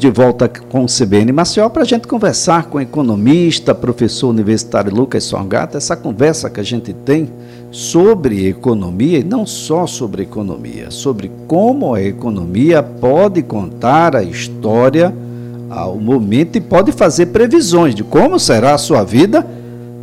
De volta com o CBN Maceió para a gente conversar com o economista, professor universitário Lucas Sorgata, essa conversa que a gente tem sobre economia e não só sobre economia, sobre como a economia pode contar a história ao momento e pode fazer previsões de como será a sua vida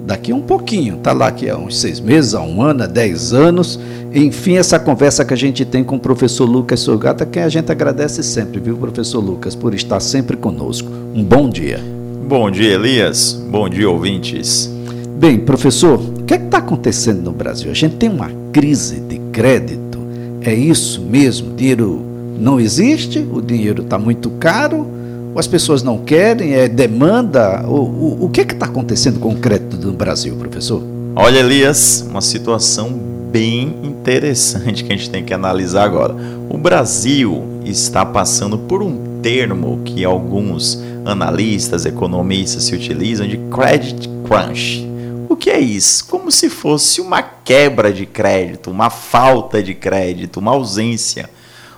daqui a um pouquinho. Está lá que há uns seis meses, há um ano, há dez anos. Enfim, essa conversa que a gente tem com o professor Lucas Sogata, quem a gente agradece sempre, viu, professor Lucas, por estar sempre conosco. Um bom dia. Bom dia, Elias. Bom dia, ouvintes. Bem, professor, o que é está acontecendo no Brasil? A gente tem uma crise de crédito. É isso mesmo? O dinheiro não existe? O dinheiro está muito caro? Ou as pessoas não querem? É demanda? O, o, o que é está acontecendo com o crédito no Brasil, professor? Olha, Elias, uma situação bem interessante que a gente tem que analisar agora. O Brasil está passando por um termo que alguns analistas, economistas se utilizam de credit crunch. O que é isso? Como se fosse uma quebra de crédito, uma falta de crédito, uma ausência.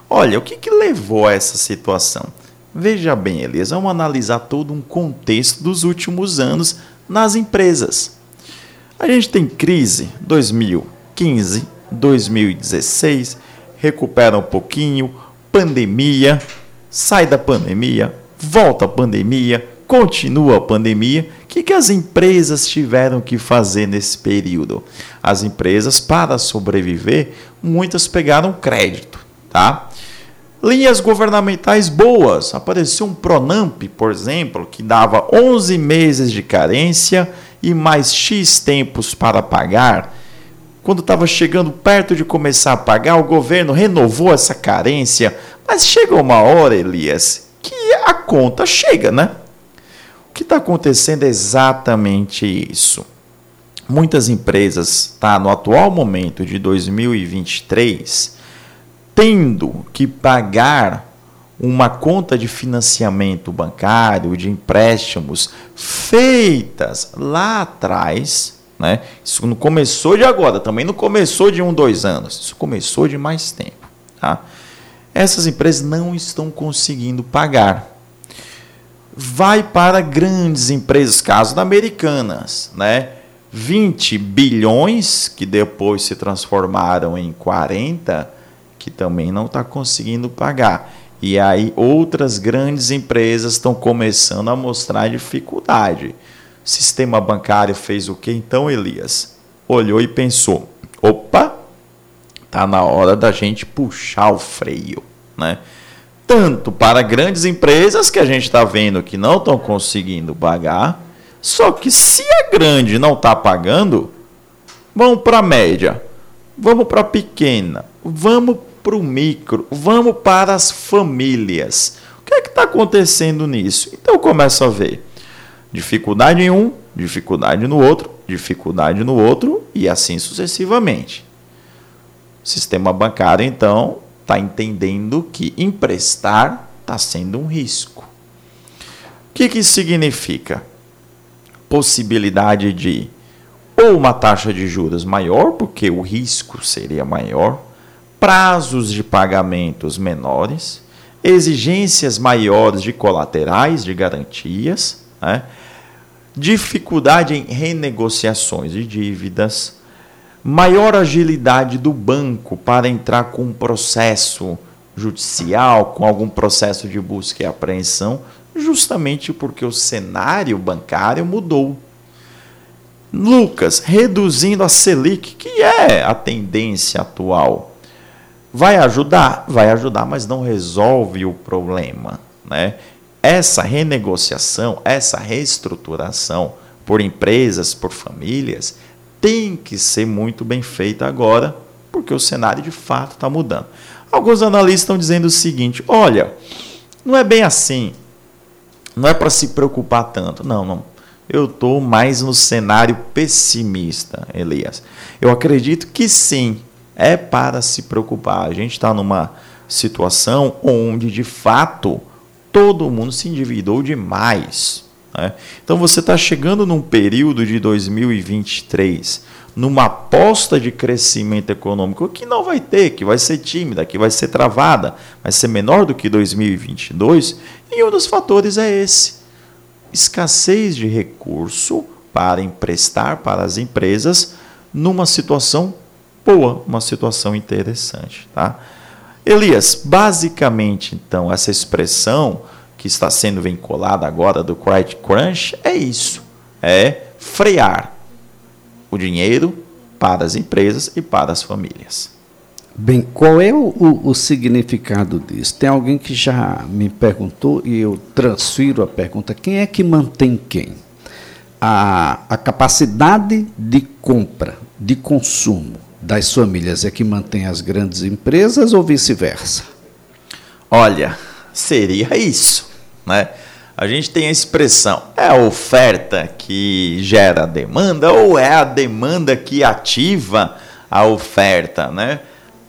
Olha, o que, que levou a essa situação? Veja bem, Elias, vamos analisar todo um contexto dos últimos anos nas empresas. A gente tem crise 2000, 2015, 2016, recupera um pouquinho, pandemia, sai da pandemia, volta a pandemia, continua a pandemia. O que, que as empresas tiveram que fazer nesse período? As empresas, para sobreviver, muitas pegaram crédito, tá? Linhas governamentais boas. Apareceu um Pronamp, por exemplo, que dava 11 meses de carência e mais X tempos para pagar quando estava chegando perto de começar a pagar, o governo renovou essa carência, mas chega uma hora, Elias, que a conta chega, né? O que está acontecendo é exatamente isso. Muitas empresas, tá, no atual momento de 2023, tendo que pagar uma conta de financiamento bancário, de empréstimos feitas lá atrás, né? Isso não começou de agora, também não começou de um, dois anos. Isso começou de mais tempo. Tá? Essas empresas não estão conseguindo pagar. Vai para grandes empresas, caso da Americanas, né? 20 bilhões, que depois se transformaram em 40, que também não está conseguindo pagar. E aí outras grandes empresas estão começando a mostrar dificuldade sistema bancário fez o que então, Elias? Olhou e pensou: opa, tá na hora da gente puxar o freio, né? Tanto para grandes empresas que a gente está vendo que não estão conseguindo pagar, só que se a grande não está pagando, vamos para a média, vamos para a pequena, vamos para o micro, vamos para as famílias. O que é que está acontecendo nisso? Então começa a ver Dificuldade em um, dificuldade no outro, dificuldade no outro e assim sucessivamente. O sistema bancário, então, está entendendo que emprestar está sendo um risco. O que, que significa? Possibilidade de ou uma taxa de juros maior, porque o risco seria maior, prazos de pagamentos menores, exigências maiores de colaterais, de garantias, né? dificuldade em renegociações de dívidas, maior agilidade do banco para entrar com um processo judicial, com algum processo de busca e apreensão, justamente porque o cenário bancário mudou. Lucas, reduzindo a Selic, que é a tendência atual, vai ajudar? Vai ajudar, mas não resolve o problema. Né? essa renegociação, essa reestruturação por empresas, por famílias, tem que ser muito bem feita agora, porque o cenário de fato está mudando. Alguns analistas estão dizendo o seguinte: olha, não é bem assim, não é para se preocupar tanto. Não, não. Eu estou mais no cenário pessimista, Elias. Eu acredito que sim, é para se preocupar. A gente está numa situação onde, de fato, todo mundo se endividou demais. Né? Então você está chegando num período de 2023, numa aposta de crescimento econômico que não vai ter, que vai ser tímida, que vai ser travada, vai ser menor do que 2022, e um dos fatores é esse: escassez de recurso para emprestar para as empresas numa situação boa, uma situação interessante, tá? Elias, basicamente, então, essa expressão que está sendo vinculada agora do credit crunch é isso: é frear o dinheiro para as empresas e para as famílias. Bem, qual é o, o, o, significado disso? Tem alguém que já me perguntou e eu transfiro a pergunta: quem é que mantém quem? A, a capacidade de compra, de consumo das famílias é que mantém as grandes empresas ou vice-versa? Olha, seria isso, né? A gente tem a expressão, é a oferta que gera a demanda ou é a demanda que ativa a oferta, né?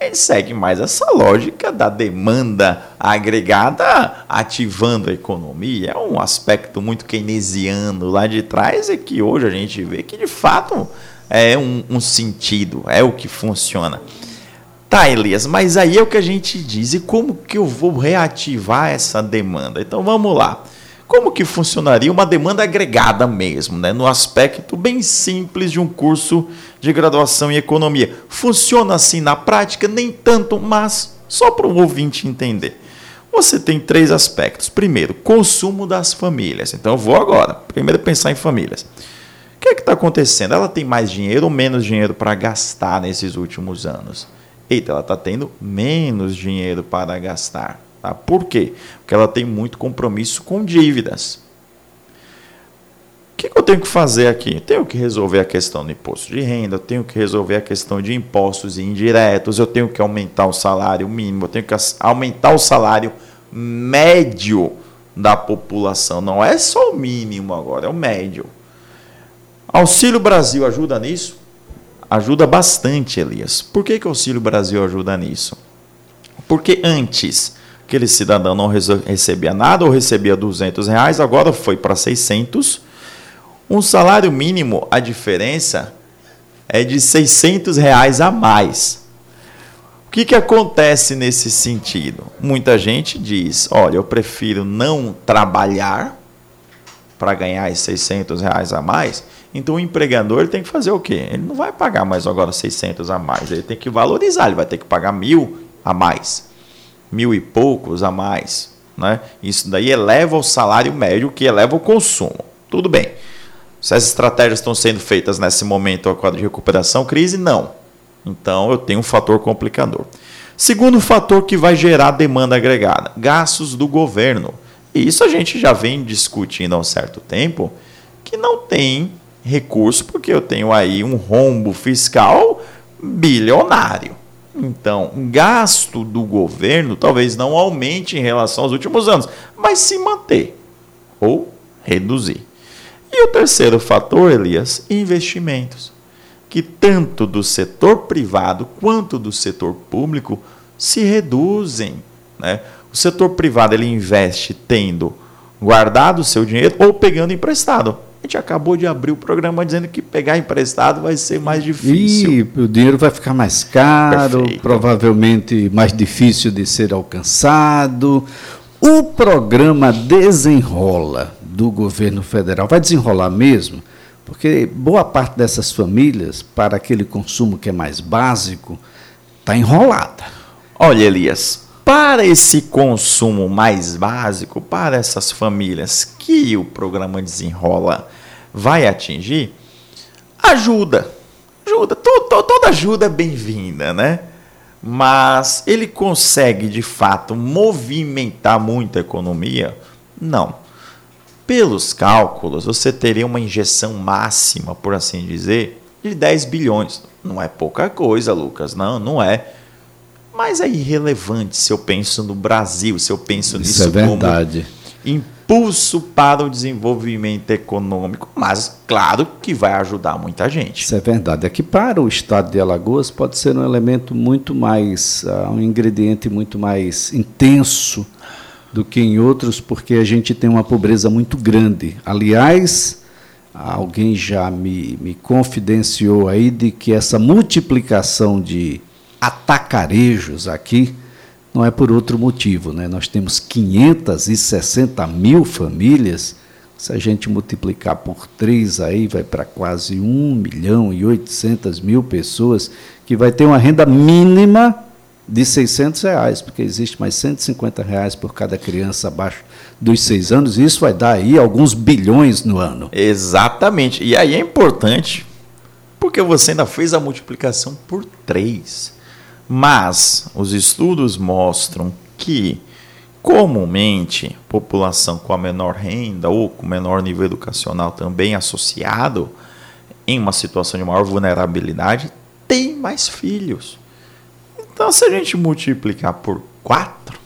Gente segue mais essa lógica da demanda agregada ativando a economia. É um aspecto muito keynesiano lá de trás e que hoje a gente vê que de fato é um, um sentido, é o que funciona. Tá, Elias, mas aí é o que a gente diz. E como que eu vou reativar essa demanda? Então vamos lá. Como que funcionaria uma demanda agregada mesmo, né? no aspecto bem simples de um curso de graduação em economia? Funciona assim na prática? Nem tanto, mas só para o ouvinte entender. Você tem três aspectos. Primeiro, consumo das famílias. Então eu vou agora, primeiro pensar em famílias. O que é está acontecendo? Ela tem mais dinheiro ou menos dinheiro para gastar nesses últimos anos? Eita, ela está tendo menos dinheiro para gastar. Tá? Por quê? Porque ela tem muito compromisso com dívidas. O que, que eu tenho que fazer aqui? Tenho que resolver a questão do imposto de renda, tenho que resolver a questão de impostos indiretos, eu tenho que aumentar o salário mínimo, eu tenho que aumentar o salário médio da população. Não é só o mínimo agora, é o médio. Auxílio Brasil ajuda nisso? Ajuda bastante, Elias. Por que, que o Auxílio Brasil ajuda nisso? Porque antes aquele cidadão não recebia nada ou recebia 200 reais, agora foi para 600. Um salário mínimo, a diferença é de 600 reais a mais. O que, que acontece nesse sentido? Muita gente diz: olha, eu prefiro não trabalhar para ganhar esses 600 reais a mais então o empregador tem que fazer o quê? Ele não vai pagar mais agora 600 a mais, ele tem que valorizar, ele vai ter que pagar mil a mais, mil e poucos a mais. Né? Isso daí eleva o salário médio, que eleva o consumo. Tudo bem. Se as estratégias estão sendo feitas nesse momento, a quadro de recuperação, crise, não. Então eu tenho um fator complicador. Segundo fator que vai gerar demanda agregada: gastos do governo. E isso a gente já vem discutindo há um certo tempo, que não tem recurso, porque eu tenho aí um rombo fiscal bilionário. Então, gasto do governo talvez não aumente em relação aos últimos anos, mas se manter ou reduzir. E o terceiro fator, Elias, investimentos, que tanto do setor privado quanto do setor público se reduzem. Né? O setor privado ele investe tendo guardado o seu dinheiro ou pegando emprestado. A gente acabou de abrir o programa dizendo que pegar emprestado vai ser mais difícil. E o dinheiro vai ficar mais caro, Perfeito. provavelmente mais difícil de ser alcançado. O programa Desenrola do governo federal vai desenrolar mesmo? Porque boa parte dessas famílias, para aquele consumo que é mais básico, está enrolada. Olha, Elias, para esse consumo mais básico, para essas famílias que o programa Desenrola vai atingir, ajuda. Ajuda. Toda ajuda é bem-vinda, né? Mas ele consegue de fato movimentar muito a economia? Não. Pelos cálculos, você teria uma injeção máxima, por assim dizer, de 10 bilhões. Não é pouca coisa, Lucas. Não, não é mas é irrelevante se eu penso no Brasil, se eu penso Isso nisso é verdade. como impulso para o desenvolvimento econômico, mas claro que vai ajudar muita gente. Isso é verdade. Aqui para o estado de Alagoas pode ser um elemento muito mais, uh, um ingrediente muito mais intenso do que em outros, porque a gente tem uma pobreza muito grande. Aliás, alguém já me, me confidenciou aí de que essa multiplicação de atacarejos aqui não é por outro motivo. Né? Nós temos 560 mil famílias, se a gente multiplicar por três aí, vai para quase 1 milhão e 800 mil pessoas que vai ter uma renda mínima de 600 reais, porque existe mais 150 reais por cada criança abaixo dos seis anos, e isso vai dar aí alguns bilhões no ano. Exatamente. E aí é importante, porque você ainda fez a multiplicação por três. Mas os estudos mostram que, comumente, população com a menor renda ou com menor nível educacional também associado em uma situação de maior vulnerabilidade tem mais filhos. Então, se a gente multiplicar por quatro,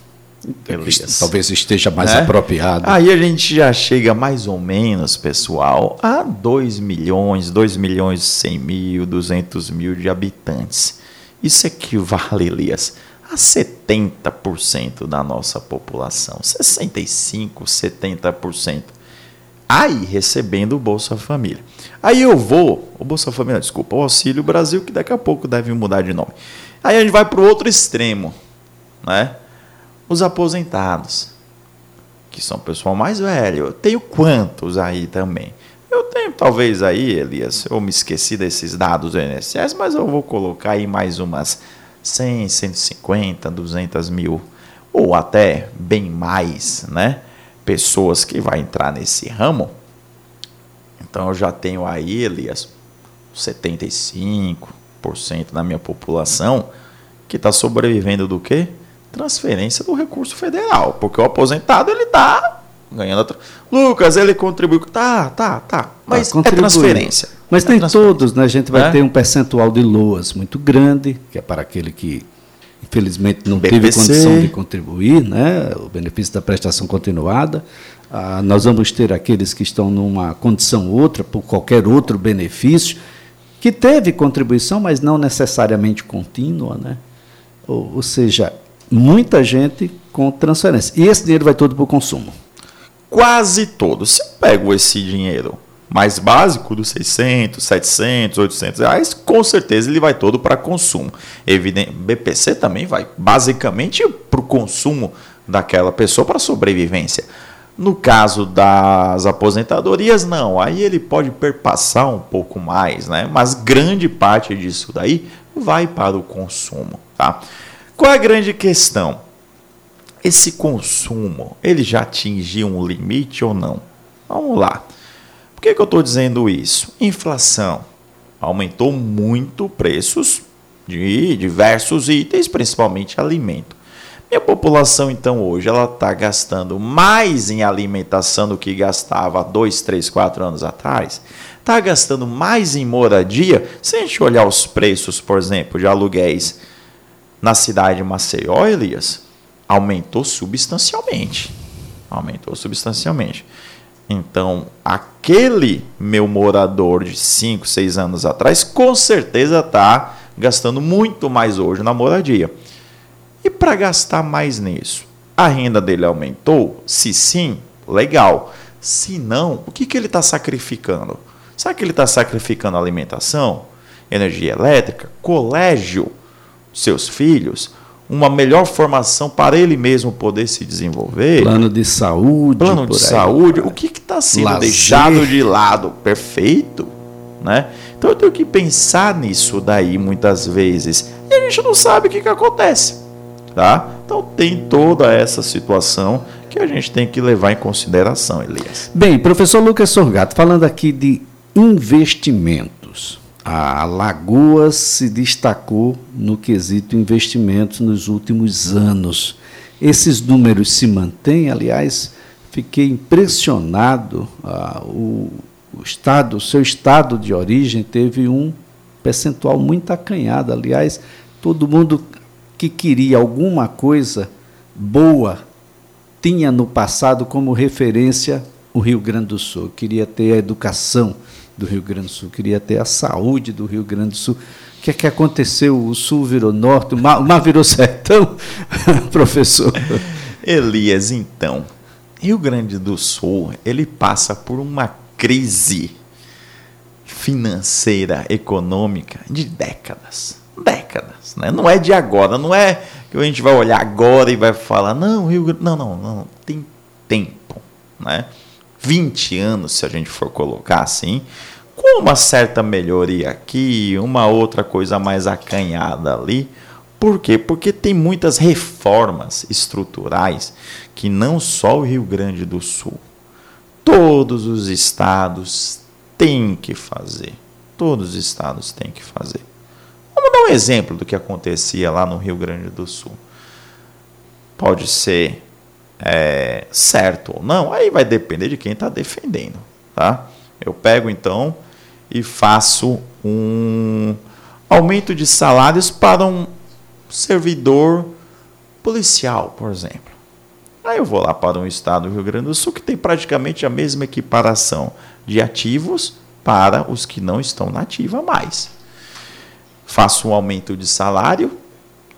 Elias, talvez esteja mais né? apropriado. Aí a gente já chega mais ou menos, pessoal, a 2 milhões, 2 milhões e 100 mil, 200 mil de habitantes. Isso equivale, Elias, a 70% da nossa população, 65, 70%. Aí recebendo o Bolsa Família. Aí eu vou, o Bolsa Família, desculpa, o Auxílio Brasil, que daqui a pouco deve mudar de nome. Aí a gente vai para o outro extremo, né? Os aposentados, que são o pessoal mais velho. Eu tenho quantos aí também? Eu tenho talvez aí, Elias, eu me esqueci desses dados do INSS, mas eu vou colocar aí mais umas 100, 150, 200 mil, ou até bem mais, né? Pessoas que vai entrar nesse ramo. Então eu já tenho aí, Elias, 75% da minha população que está sobrevivendo do quê? Transferência do recurso federal, porque o aposentado ele está ganhando. Lucas, ele contribuiu. Tá, tá, tá. Mas ah, é transferência. Mas é tem todos, né? A gente vai é? ter um percentual de loas muito grande, que é para aquele que infelizmente não BPC. teve condição de contribuir, né? O benefício da prestação continuada. Ah, nós vamos ter aqueles que estão numa condição outra, por qualquer outro benefício, que teve contribuição, mas não necessariamente contínua, né? Ou, ou seja, muita gente com transferência. E esse dinheiro vai todo para o consumo quase todos. Se eu pego esse dinheiro mais básico, dos 600, 700, 800 reais, com certeza ele vai todo para consumo. Evidente, BPC também vai basicamente para o consumo daquela pessoa para sobrevivência. No caso das aposentadorias, não. Aí ele pode perpassar um pouco mais, né? Mas grande parte disso daí vai para o consumo, tá? Qual é a grande questão? Esse consumo, ele já atingiu um limite ou não? Vamos lá. Por que, que eu estou dizendo isso? Inflação. Aumentou muito preços de diversos itens, principalmente alimento. Minha população, então, hoje, ela está gastando mais em alimentação do que gastava dois, três, quatro anos atrás. Está gastando mais em moradia. Se a gente olhar os preços, por exemplo, de aluguéis na cidade de Maceió, Elias, aumentou substancialmente. Aumentou substancialmente. Então, aquele meu morador de 5, 6 anos atrás, com certeza está gastando muito mais hoje na moradia. E para gastar mais nisso, a renda dele aumentou? Se sim, legal. Se não, o que, que ele está sacrificando? Será que ele está sacrificando alimentação, energia elétrica, colégio, seus filhos? Uma melhor formação para ele mesmo poder se desenvolver. Plano de saúde. Plano de aí, saúde. O que está sendo Lazer. deixado de lado? Perfeito. Né? Então eu tenho que pensar nisso daí muitas vezes. E a gente não sabe o que, que acontece. Tá? Então tem toda essa situação que a gente tem que levar em consideração, Elias. Bem, professor Lucas Sorgato, falando aqui de investimentos a Lagoas se destacou no quesito investimentos nos últimos anos. Esses números se mantêm, aliás, fiquei impressionado. Ah, o, o estado, o seu estado de origem teve um percentual muito acanhado. Aliás, todo mundo que queria alguma coisa boa tinha no passado como referência o Rio Grande do Sul. Queria ter a educação do Rio Grande do Sul, queria ter a saúde do Rio Grande do Sul. O que é que aconteceu? O Sul virou norte, o mar, o mar virou sertão, professor? Elias, então, Rio Grande do Sul, ele passa por uma crise financeira, econômica de décadas. Décadas, né? Não é de agora, não é que a gente vai olhar agora e vai falar, não, Rio Grande, não, não, não, tem tempo, né? 20 anos, se a gente for colocar assim, com uma certa melhoria aqui, uma outra coisa mais acanhada ali. Por quê? Porque tem muitas reformas estruturais que não só o Rio Grande do Sul, todos os estados têm que fazer. Todos os estados têm que fazer. Vamos dar um exemplo do que acontecia lá no Rio Grande do Sul. Pode ser é, certo ou não, aí vai depender de quem está defendendo. Tá? Eu pego então e faço um aumento de salários para um servidor policial, por exemplo. Aí eu vou lá para um estado do Rio Grande do Sul que tem praticamente a mesma equiparação de ativos para os que não estão na ativa mais. Faço um aumento de salário,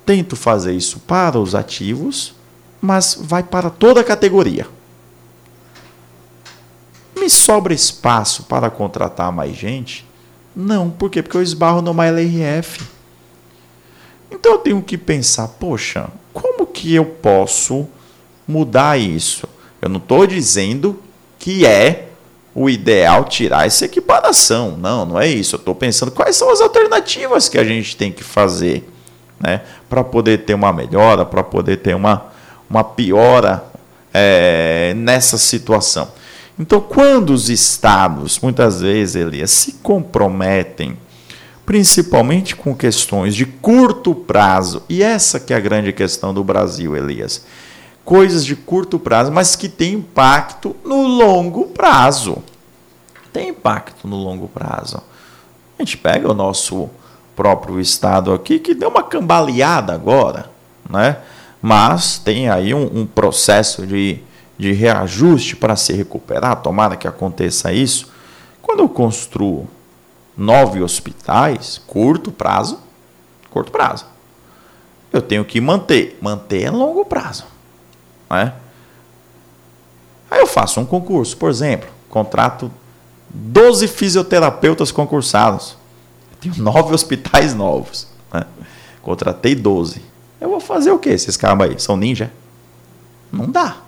tento fazer isso para os ativos, mas vai para toda a categoria me sobra espaço para contratar mais gente? Não, por quê? Porque eu esbarro numa LRF. Então eu tenho que pensar, poxa, como que eu posso mudar isso? Eu não estou dizendo que é o ideal tirar essa equiparação. Não, não é isso. Eu estou pensando quais são as alternativas que a gente tem que fazer né, para poder ter uma melhora, para poder ter uma, uma piora é, nessa situação. Então, quando os estados, muitas vezes, Elias, se comprometem, principalmente com questões de curto prazo, e essa que é a grande questão do Brasil, Elias, coisas de curto prazo, mas que tem impacto no longo prazo. Tem impacto no longo prazo. A gente pega o nosso próprio estado aqui, que deu uma cambaleada agora, né? Mas tem aí um, um processo de de reajuste para se recuperar, tomara que aconteça isso. Quando eu construo nove hospitais, curto prazo, curto prazo, eu tenho que manter. Manter é longo prazo. Né? Aí eu faço um concurso, por exemplo, contrato 12 fisioterapeutas concursados. Eu tenho nove hospitais novos. Né? Contratei 12. Eu vou fazer o que esses caras aí? São ninja? Não dá.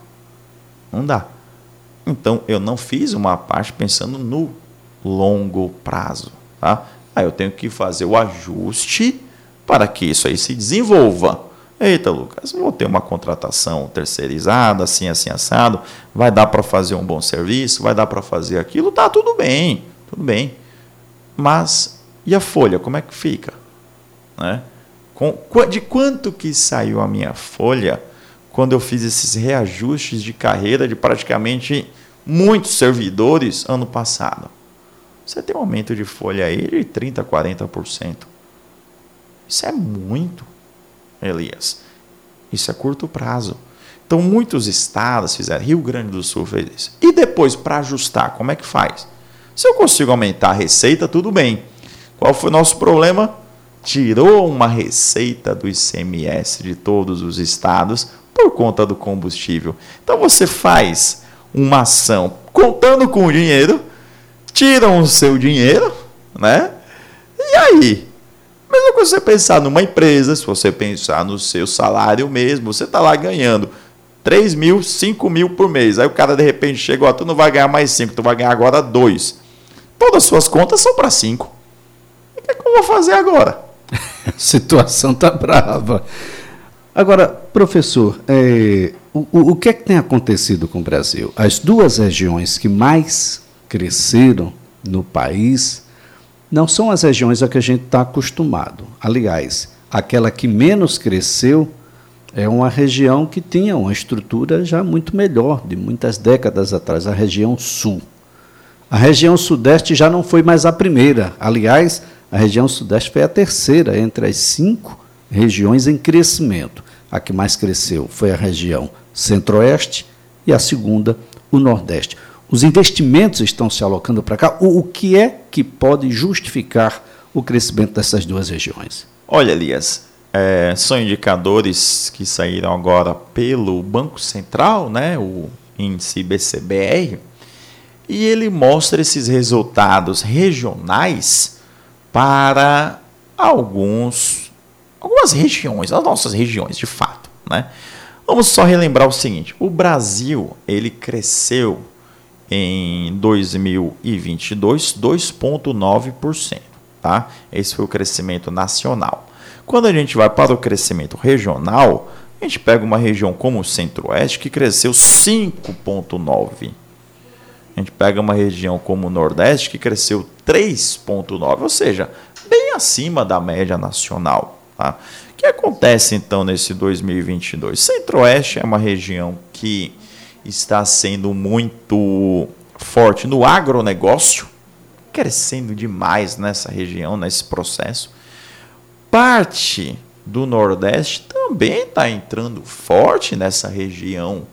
Não dá. Então, eu não fiz uma parte pensando no longo prazo. Tá? Aí eu tenho que fazer o ajuste para que isso aí se desenvolva. Eita, Lucas, vou ter uma contratação terceirizada, assim, assim, assado. Vai dar para fazer um bom serviço, vai dar para fazer aquilo, tá tudo bem, tudo bem. Mas e a folha, como é que fica? Né? De quanto que saiu a minha folha? quando eu fiz esses reajustes de carreira de praticamente muitos servidores ano passado. Você tem um aumento de folha aí de 30%, 40%. Isso é muito, Elias. Isso é curto prazo. Então, muitos estados fizeram, Rio Grande do Sul fez isso. E depois, para ajustar, como é que faz? Se eu consigo aumentar a receita, tudo bem. Qual foi o nosso problema? Tirou uma receita do ICMS de todos os estados por conta do combustível. Então você faz uma ação contando com o dinheiro, tiram o seu dinheiro, né? E aí? Mesmo que você pensar numa empresa, se você pensar no seu salário mesmo, você está lá ganhando 3 mil, 5 mil por mês. Aí o cara de repente chega, ó, tu não vai ganhar mais 5, tu vai ganhar agora 2. Todas as suas contas são para 5. O que, é que eu vou fazer agora? A situação tá brava. Agora, professor, é, o, o que é que tem acontecido com o Brasil? As duas regiões que mais cresceram no país não são as regiões a que a gente está acostumado. Aliás, aquela que menos cresceu é uma região que tinha uma estrutura já muito melhor, de muitas décadas atrás, a região sul. A região sudeste já não foi mais a primeira. Aliás, a região sudeste foi a terceira entre as cinco regiões em crescimento. A que mais cresceu foi a região centro-oeste e a segunda, o nordeste. Os investimentos estão se alocando para cá. O, que é que pode justificar o crescimento dessas duas regiões? Olha, Elias, é, são indicadores que saíram agora pelo Banco Central, né, o índice BCBR, e ele mostra esses resultados regionais para alguns, algumas regiões, as nossas regiões, de fato. Né? Vamos só relembrar o seguinte: o Brasil ele cresceu em 2022 2,9%. Tá? Esse foi o crescimento nacional. Quando a gente vai para o crescimento regional, a gente pega uma região como o Centro-Oeste que cresceu 5,9%. A gente pega uma região como o Nordeste que cresceu 3,9%, ou seja, bem acima da média nacional. Tá? O que acontece então nesse 2022? Centro-Oeste é uma região que está sendo muito forte no agronegócio, crescendo demais nessa região, nesse processo. Parte do Nordeste também está entrando forte nessa região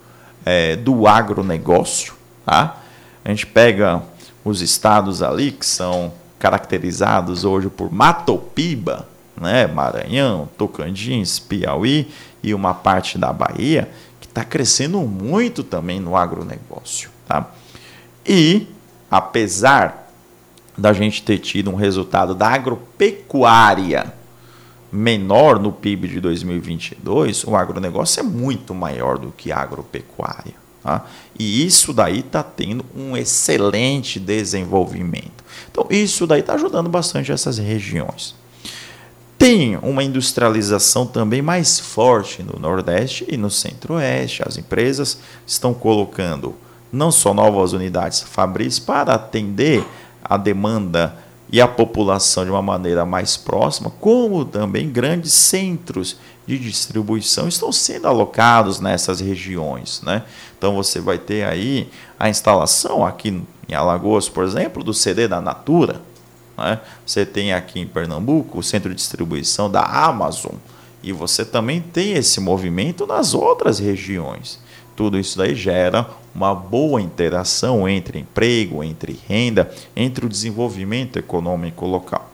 é, do agronegócio. Tá? A gente pega os estados ali que são caracterizados hoje por Matopiba, né? Maranhão, Tocantins, Piauí e uma parte da Bahia, que está crescendo muito também no agronegócio. Tá? E, apesar da gente ter tido um resultado da agropecuária menor no PIB de 2022, o agronegócio é muito maior do que a agropecuária. Tá? E isso daí está tendo um excelente desenvolvimento. Então, isso daí está ajudando bastante essas regiões. Tem uma industrialização também mais forte no Nordeste e no Centro-Oeste. As empresas estão colocando não só novas unidades fabris para atender a demanda e a população de uma maneira mais próxima, como também grandes centros de distribuição estão sendo alocados nessas regiões. Né? Então você vai ter aí a instalação aqui em Alagoas, por exemplo, do CD da Natura. Né? Você tem aqui em Pernambuco o centro de distribuição da Amazon. E você também tem esse movimento nas outras regiões. Tudo isso daí gera uma boa interação entre emprego, entre renda, entre o desenvolvimento econômico local.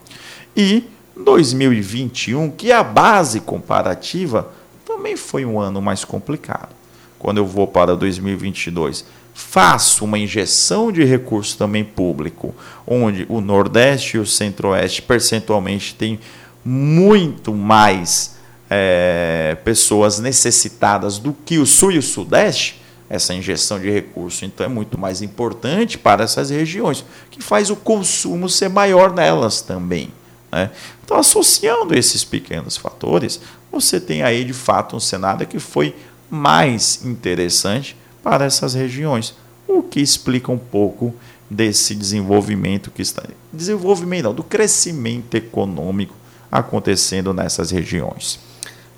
E 2021, que é a base comparativa, também foi um ano mais complicado. Quando eu vou para 2022, faço uma injeção de recurso também público, onde o Nordeste e o Centro-Oeste percentualmente têm muito mais é, pessoas necessitadas do que o Sul e o Sudeste, essa injeção de recurso então é muito mais importante para essas regiões, que faz o consumo ser maior nelas também. Né? Então, associando esses pequenos fatores, você tem aí de fato um cenário que foi mais interessante para essas regiões, o que explica um pouco desse desenvolvimento que está desenvolvimento não, do crescimento econômico acontecendo nessas regiões.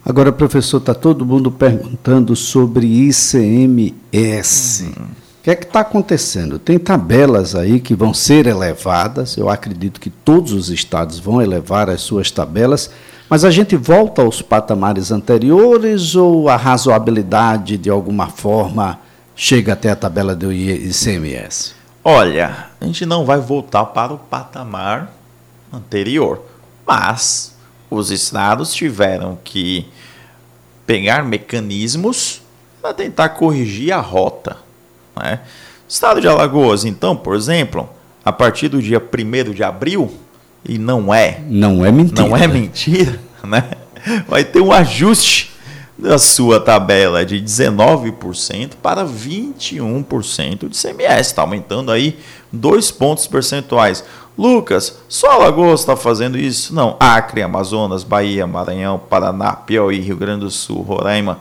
Agora, professor, está todo mundo perguntando sobre ICMS. Uhum. O que é que está acontecendo? Tem tabelas aí que vão ser elevadas, eu acredito que todos os estados vão elevar as suas tabelas, mas a gente volta aos patamares anteriores ou a razoabilidade, de alguma forma, chega até a tabela do ICMS? Olha, a gente não vai voltar para o patamar anterior, mas os estados tiveram que pegar mecanismos para tentar corrigir a rota. Né? Estado de Alagoas, então, por exemplo, a partir do dia 1 de abril, e não é. Não é mentira. Não é mentira, né? Vai ter um ajuste da sua tabela de 19% para 21% de CMS. Está aumentando aí dois pontos percentuais. Lucas, só Alagoas está fazendo isso? Não. Acre, Amazonas, Bahia, Maranhão, Paraná, Piauí, Rio Grande do Sul, Roraima,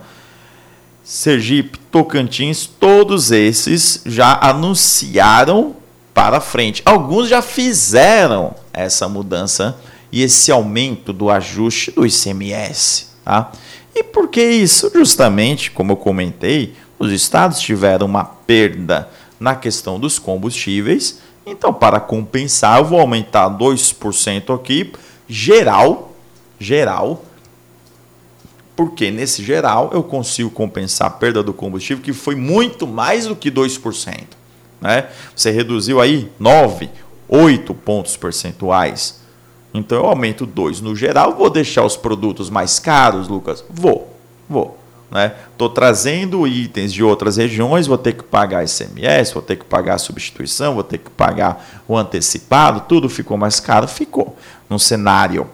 Sergipe, Tocantins, todos esses já anunciaram para frente. Alguns já fizeram essa mudança e esse aumento do ajuste do ICMS. Tá? E por que isso? Justamente, como eu comentei, os estados tiveram uma perda na questão dos combustíveis. Então, para compensar, eu vou aumentar 2% aqui, geral, geral, porque nesse geral eu consigo compensar a perda do combustível, que foi muito mais do que 2%. Né? Você reduziu aí 9, 8 pontos percentuais Então eu aumento 2 no geral, vou deixar os produtos mais caros, Lucas? Vou, vou. Estou né? trazendo itens de outras regiões, vou ter que pagar ICMS, vou ter que pagar a substituição, vou ter que pagar o antecipado, tudo ficou mais caro? Ficou. Num cenário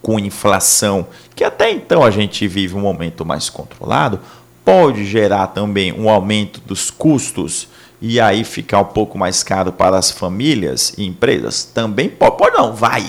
com inflação, que até então a gente vive um momento mais controlado, pode gerar também um aumento dos custos e aí ficar um pouco mais caro para as famílias e empresas? Também pode. Pode não, vai.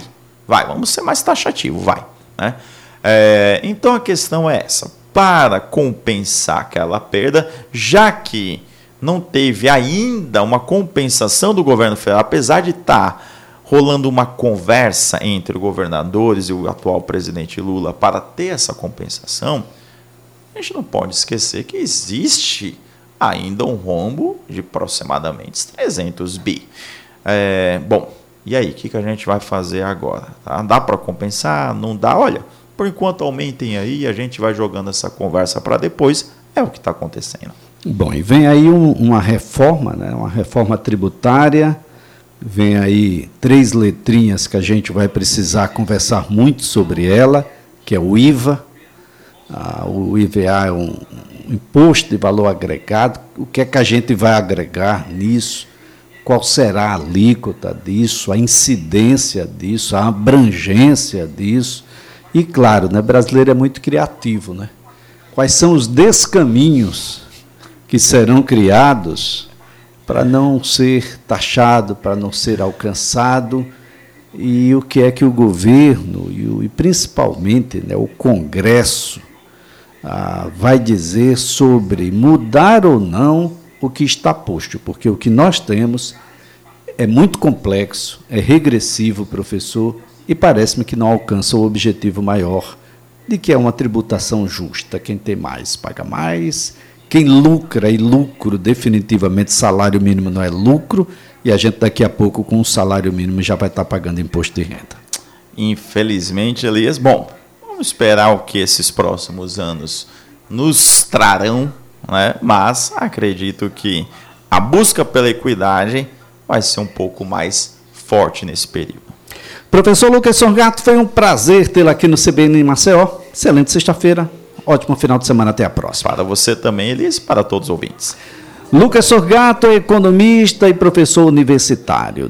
Vai, vamos ser mais taxativo, vai. Né? É, então a questão é essa para compensar aquela perda, já que não teve ainda uma compensação do governo federal, apesar de estar tá rolando uma conversa entre governadores e o atual presidente Lula para ter essa compensação, a gente não pode esquecer que existe ainda um rombo de aproximadamente 300 bi. É, bom, e aí, o que, que a gente vai fazer agora? Tá? Dá para compensar? Não dá? Olha, por enquanto aumentem aí, a gente vai jogando essa conversa para depois. É o que está acontecendo. Bom, e vem aí um, uma reforma, né? uma reforma tributária. Vem aí três letrinhas que a gente vai precisar conversar muito sobre ela, que é o IVA. Ah, o IVA é um imposto de valor agregado. O que é que a gente vai agregar nisso? Qual será a alíquota disso, a incidência disso, a abrangência disso? E claro, né, brasileiro é muito criativo, né? Quais são os descaminhos que serão criados para não ser taxado, para não ser alcançado? E o que é que o governo e, o, e principalmente né, o Congresso ah, vai dizer sobre mudar ou não o que está posto? Porque o que nós temos é muito complexo, é regressivo, professor, e parece-me que não alcança o objetivo maior de que é uma tributação justa. Quem tem mais paga mais, quem lucra e lucro, definitivamente salário mínimo não é lucro, e a gente daqui a pouco com o salário mínimo já vai estar pagando imposto de renda. Infelizmente, Elias, bom, vamos esperar o que esses próximos anos nos trarão, né? mas acredito que a busca pela equidade vai ser um pouco mais forte nesse período. Professor Lucas Sorgato, foi um prazer tê-lo aqui no CBN em Maceió. Excelente sexta-feira. Ótimo final de semana. Até a próxima. Para você também, Elis, para todos os ouvintes. Lucas Sorgato, economista e professor universitário.